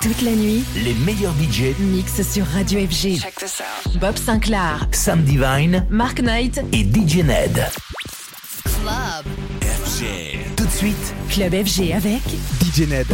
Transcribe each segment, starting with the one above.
Toute la nuit, Les meilleurs budgets mix sur Radio FG. Check this out. Bob Sinclair, Sam Divine Mark Knight, et DJ Ned. Club. Tout de suite, Club FG avec DJ Ned.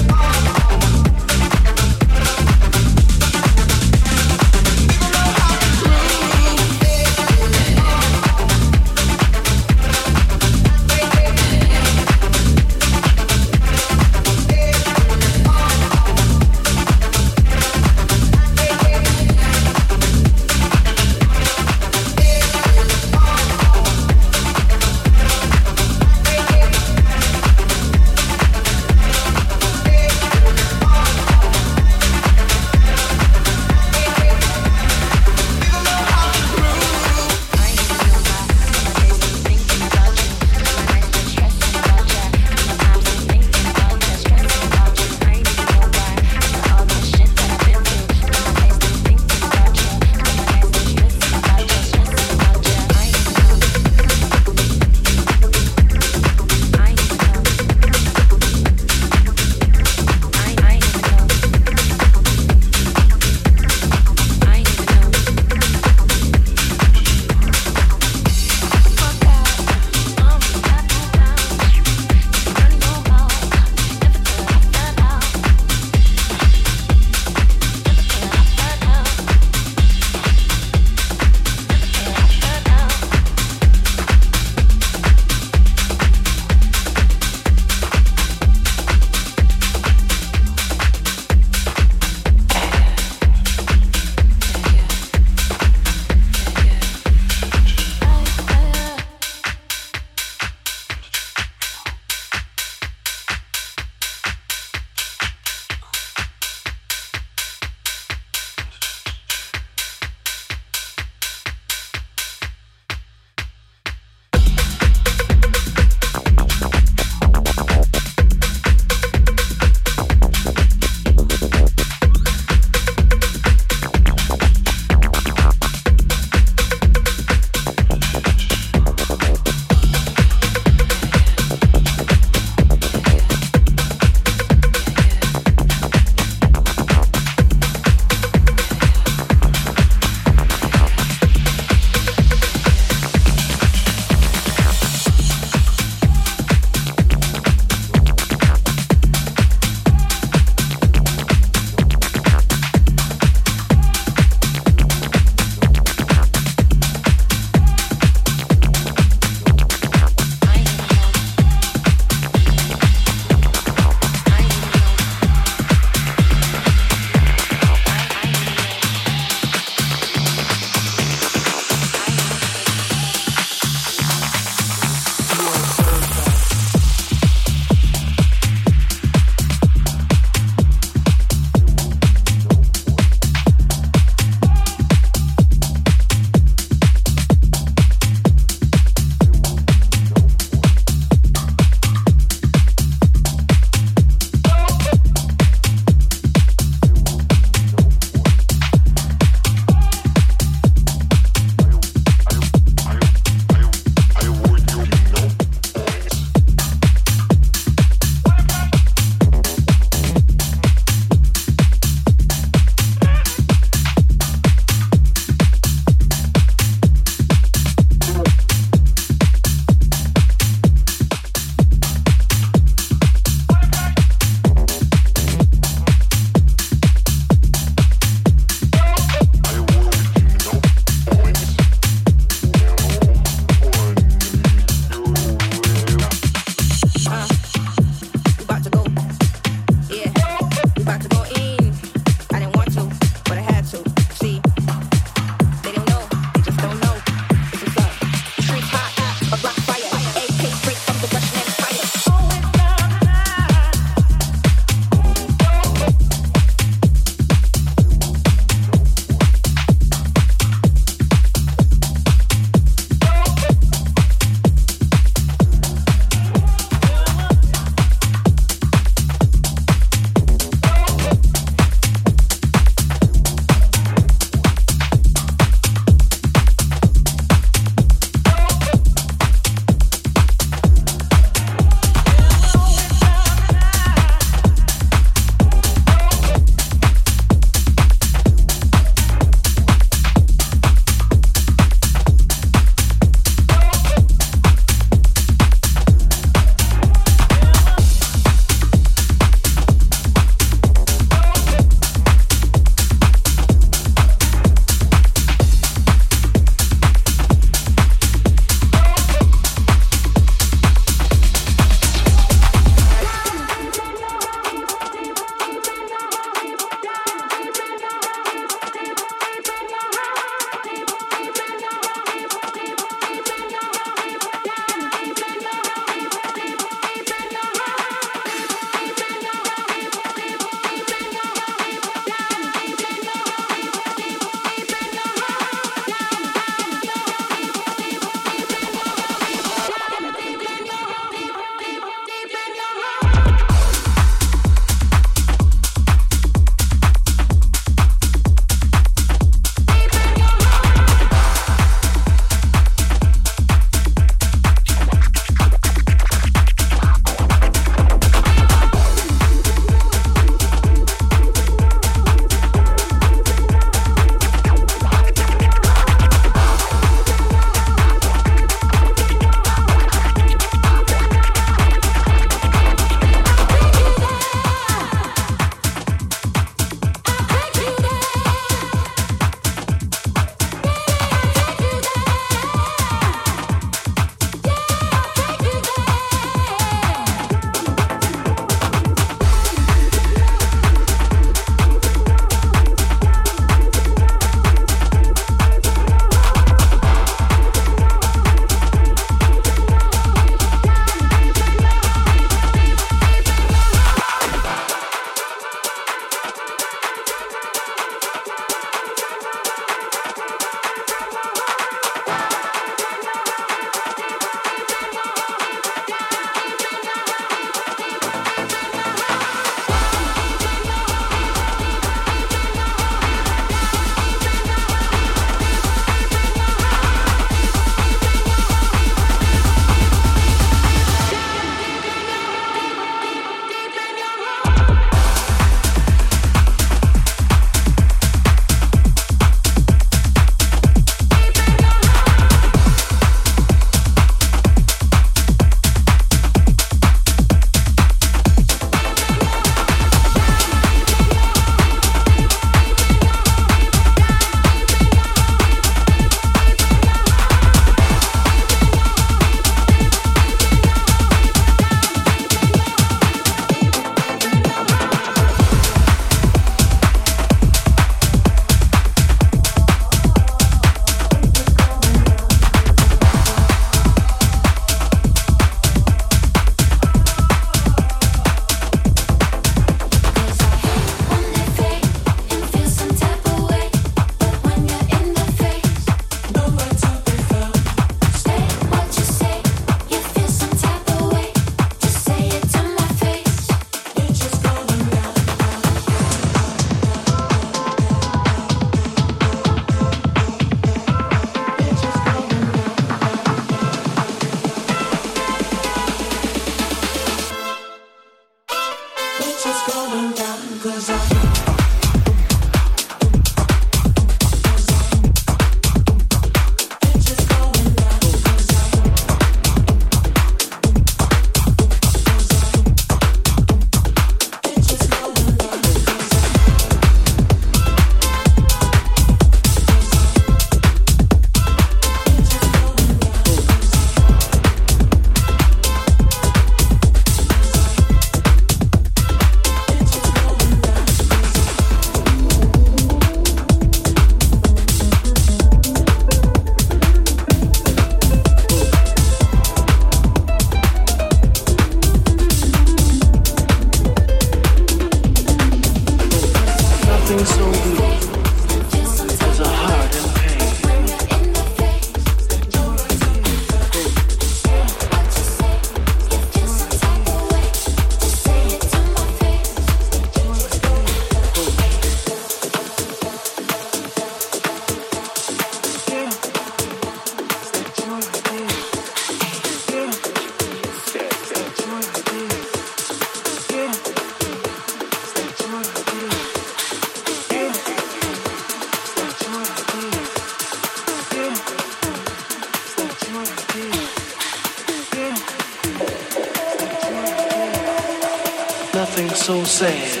Sad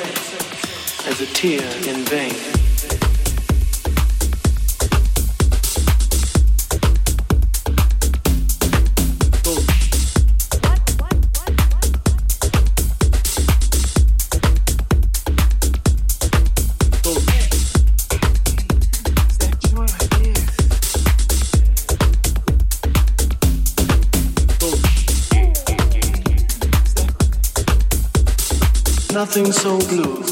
as a tear in vain. Nothing so blue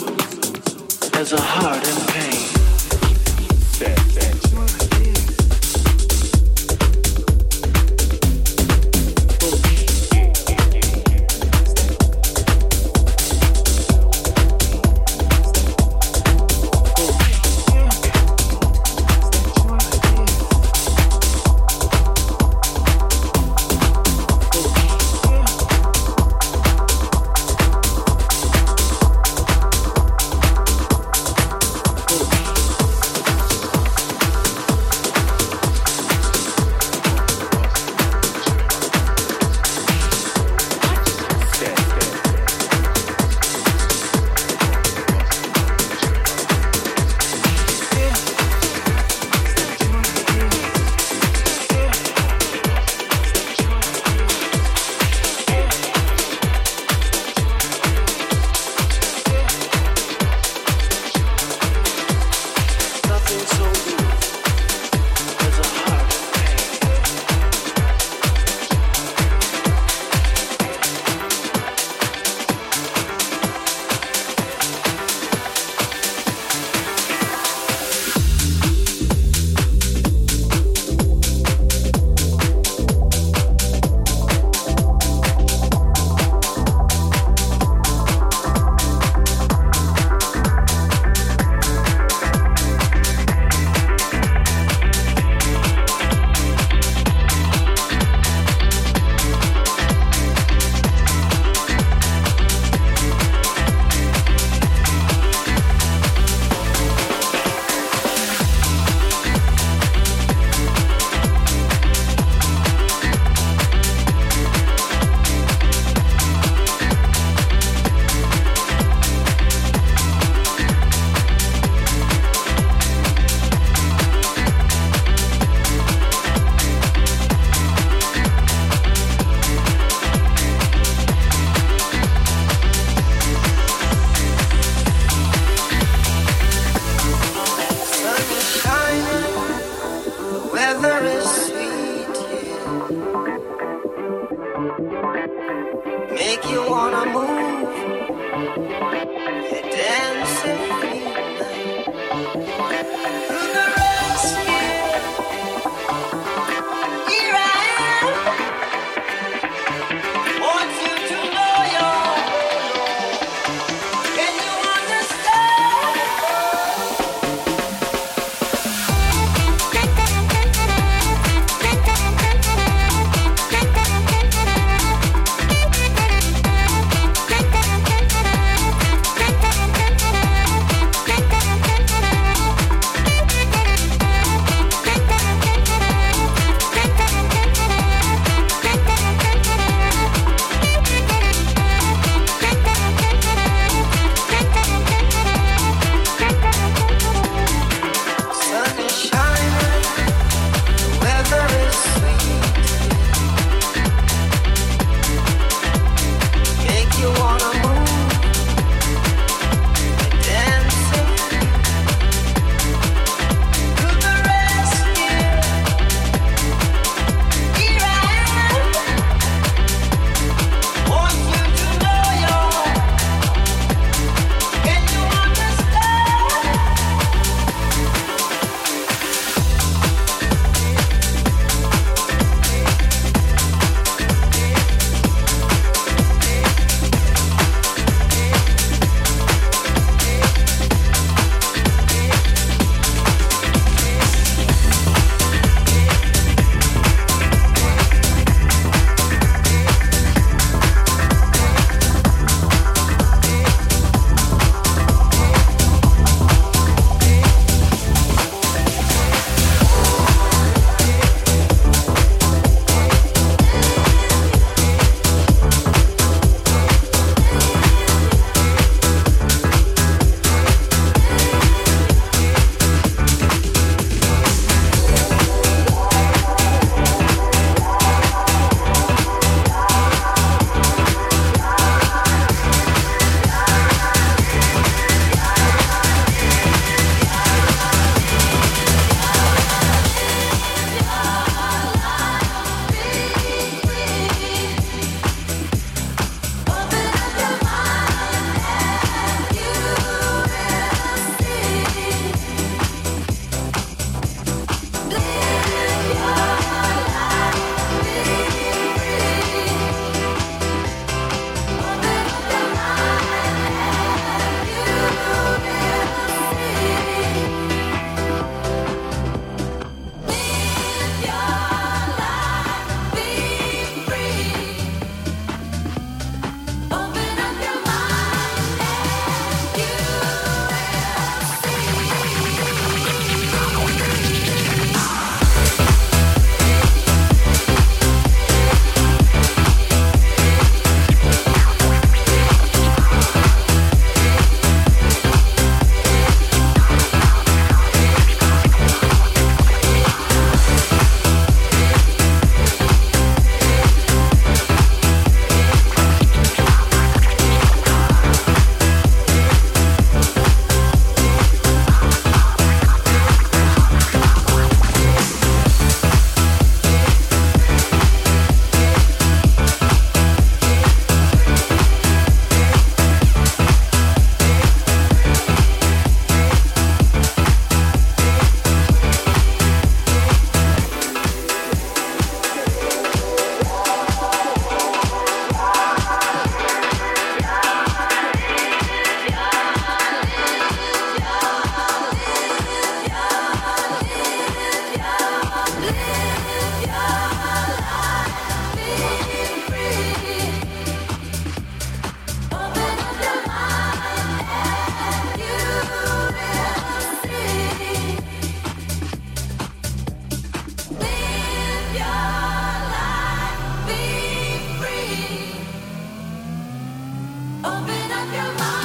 Open up your mind.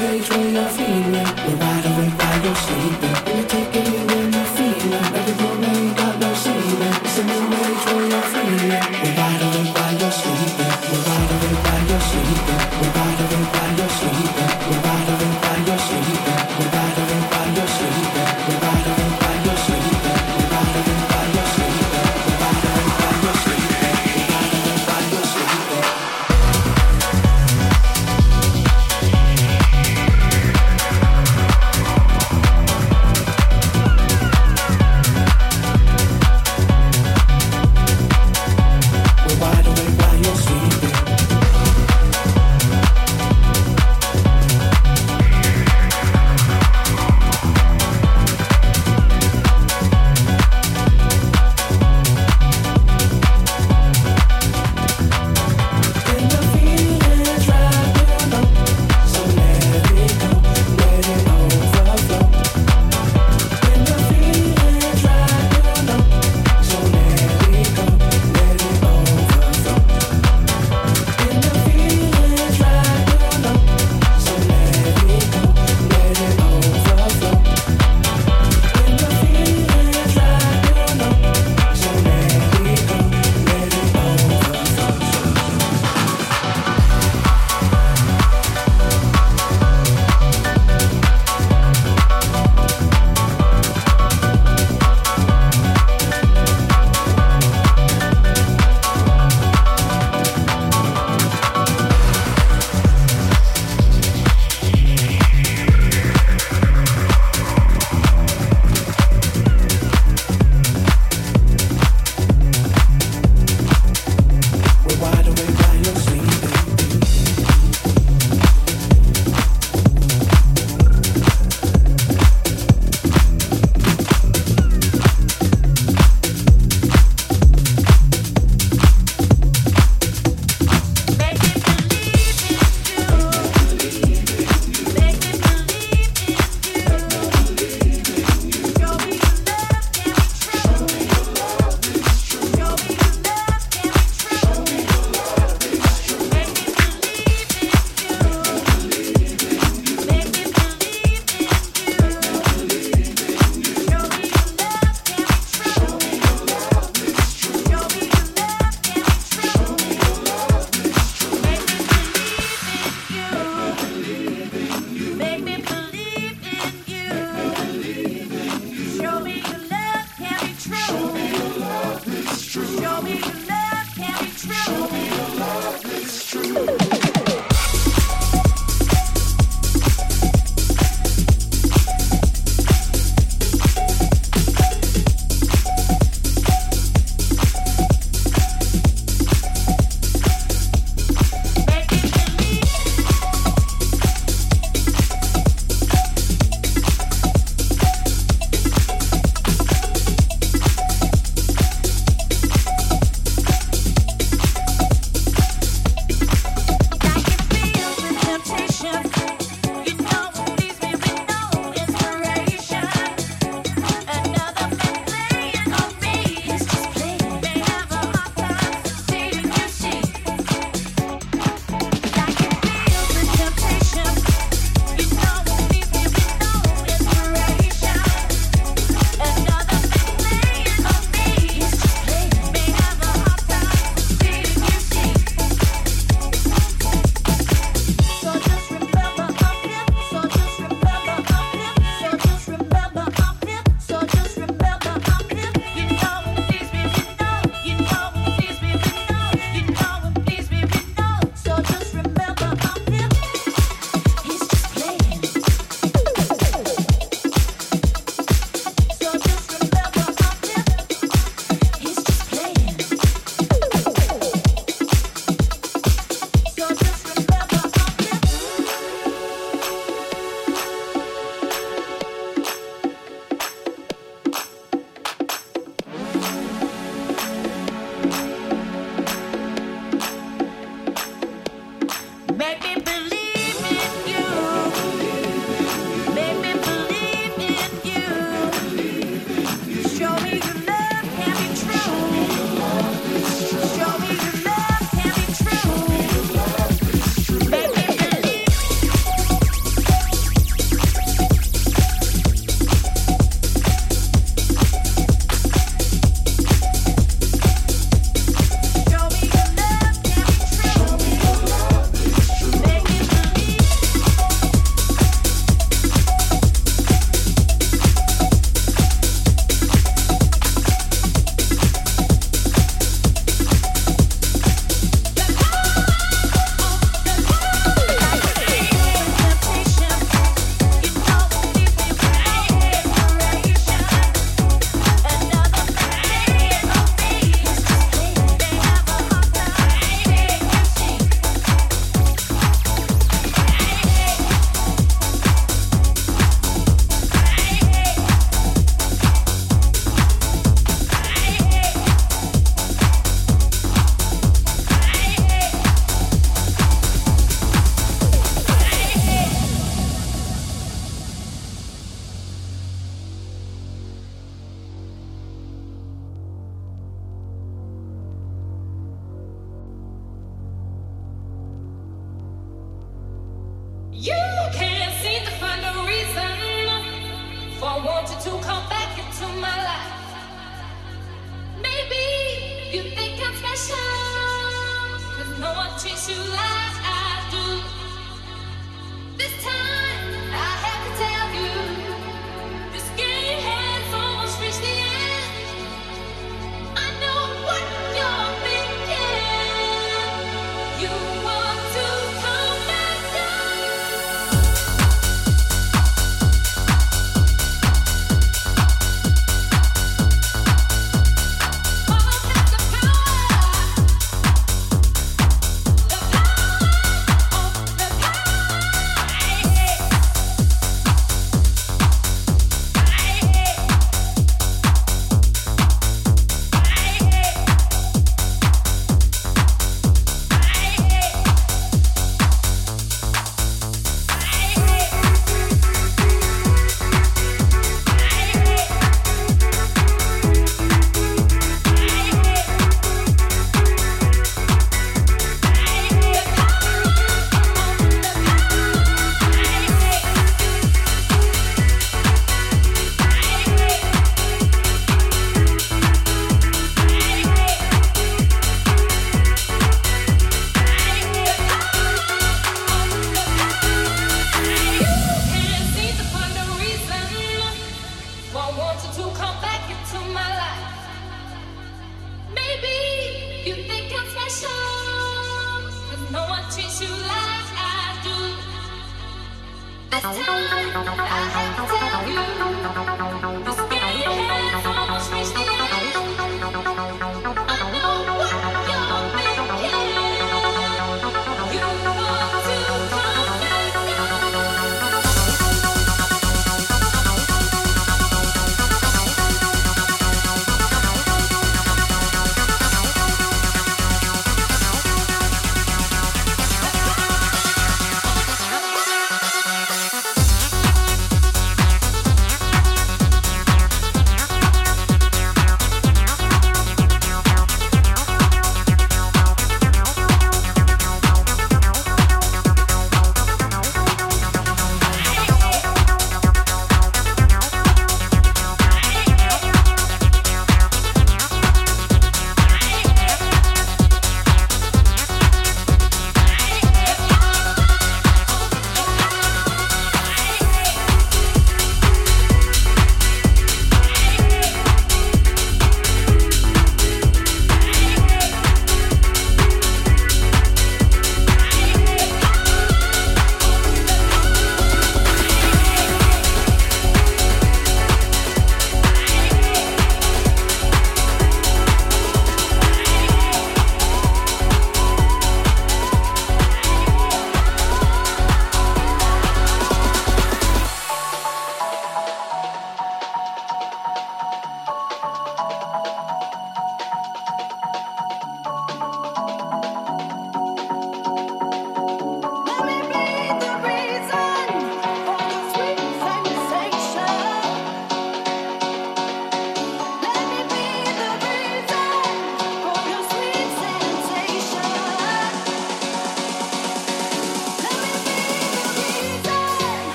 make when you're feeling You're right awake while you're sleeping.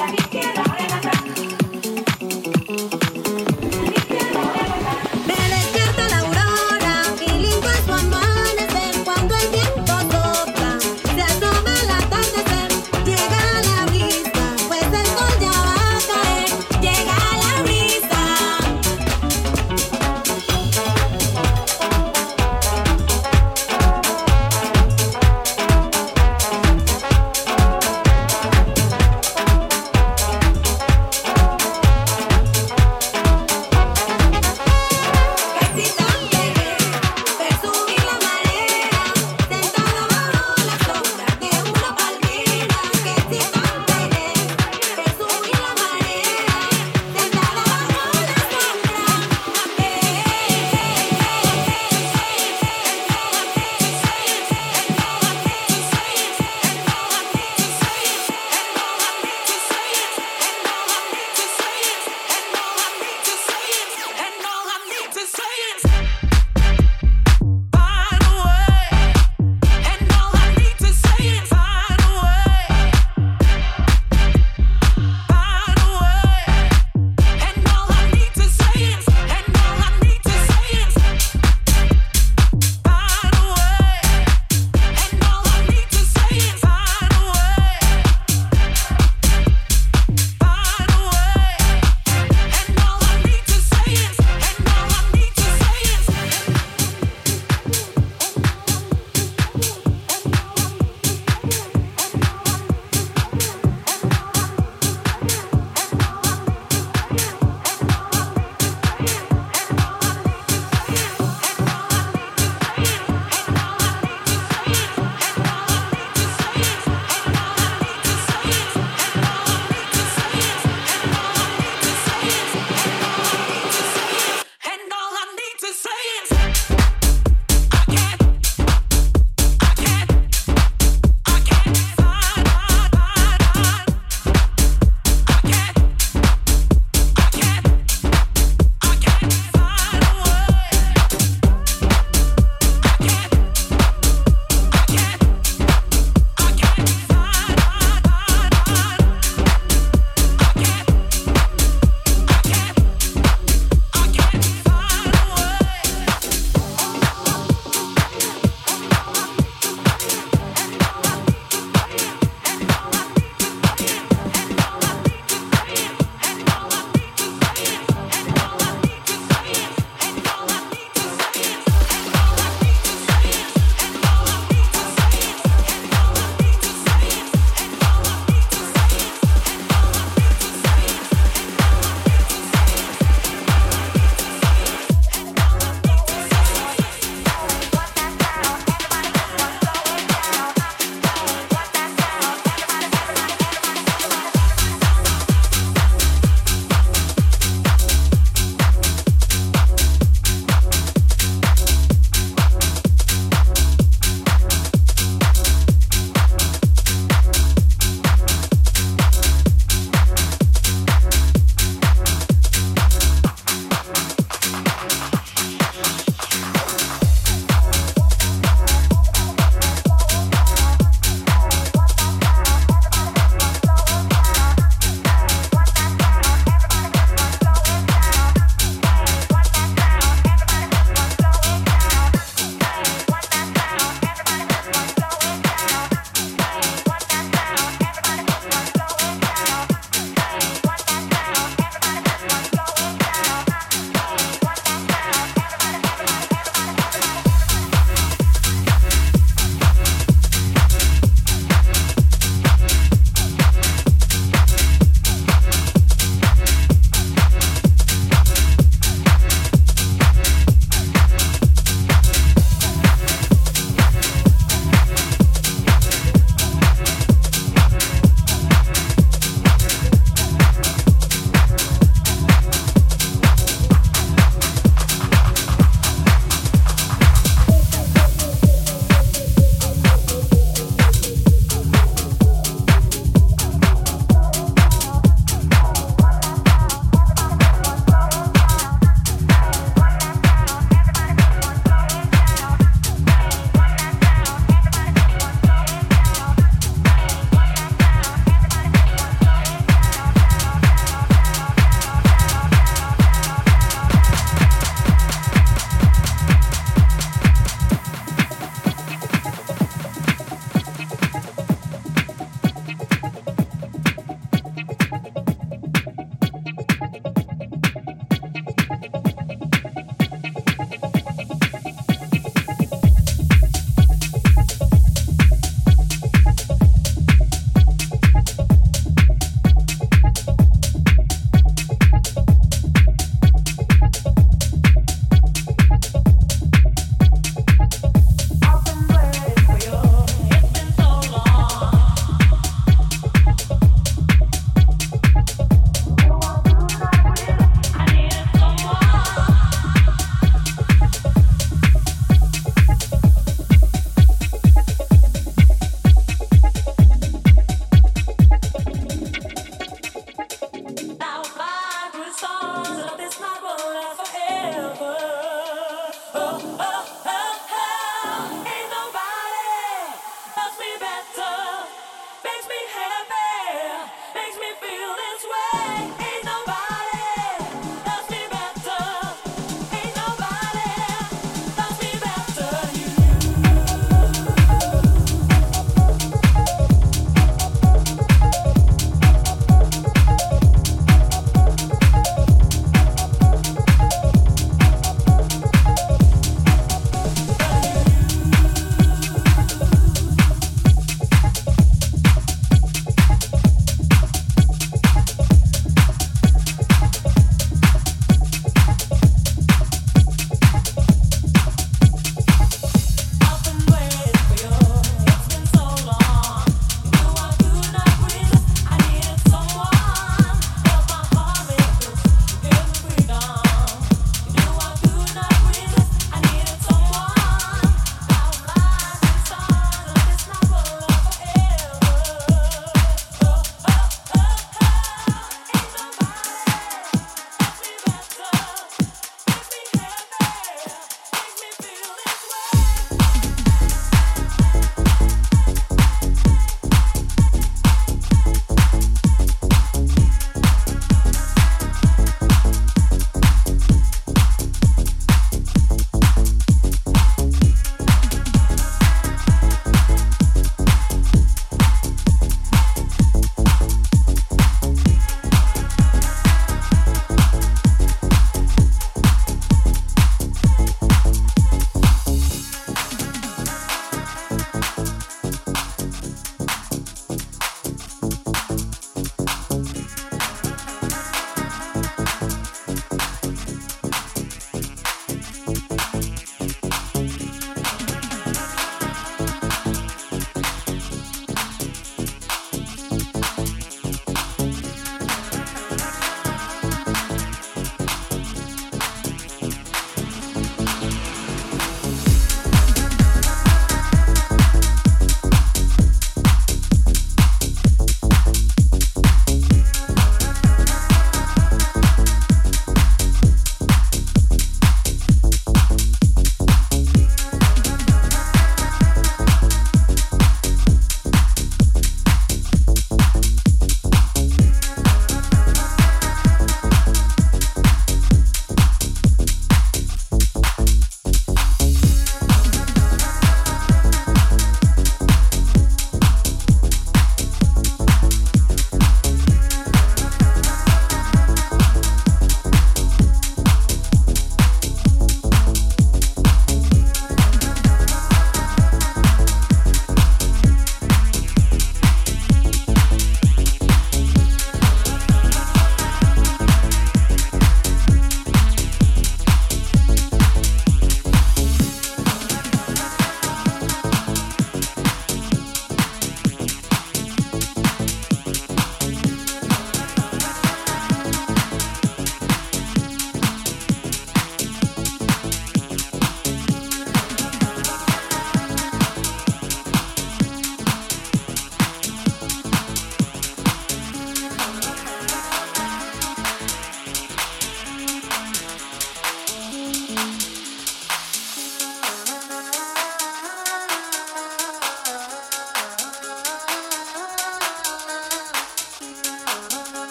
Yeah.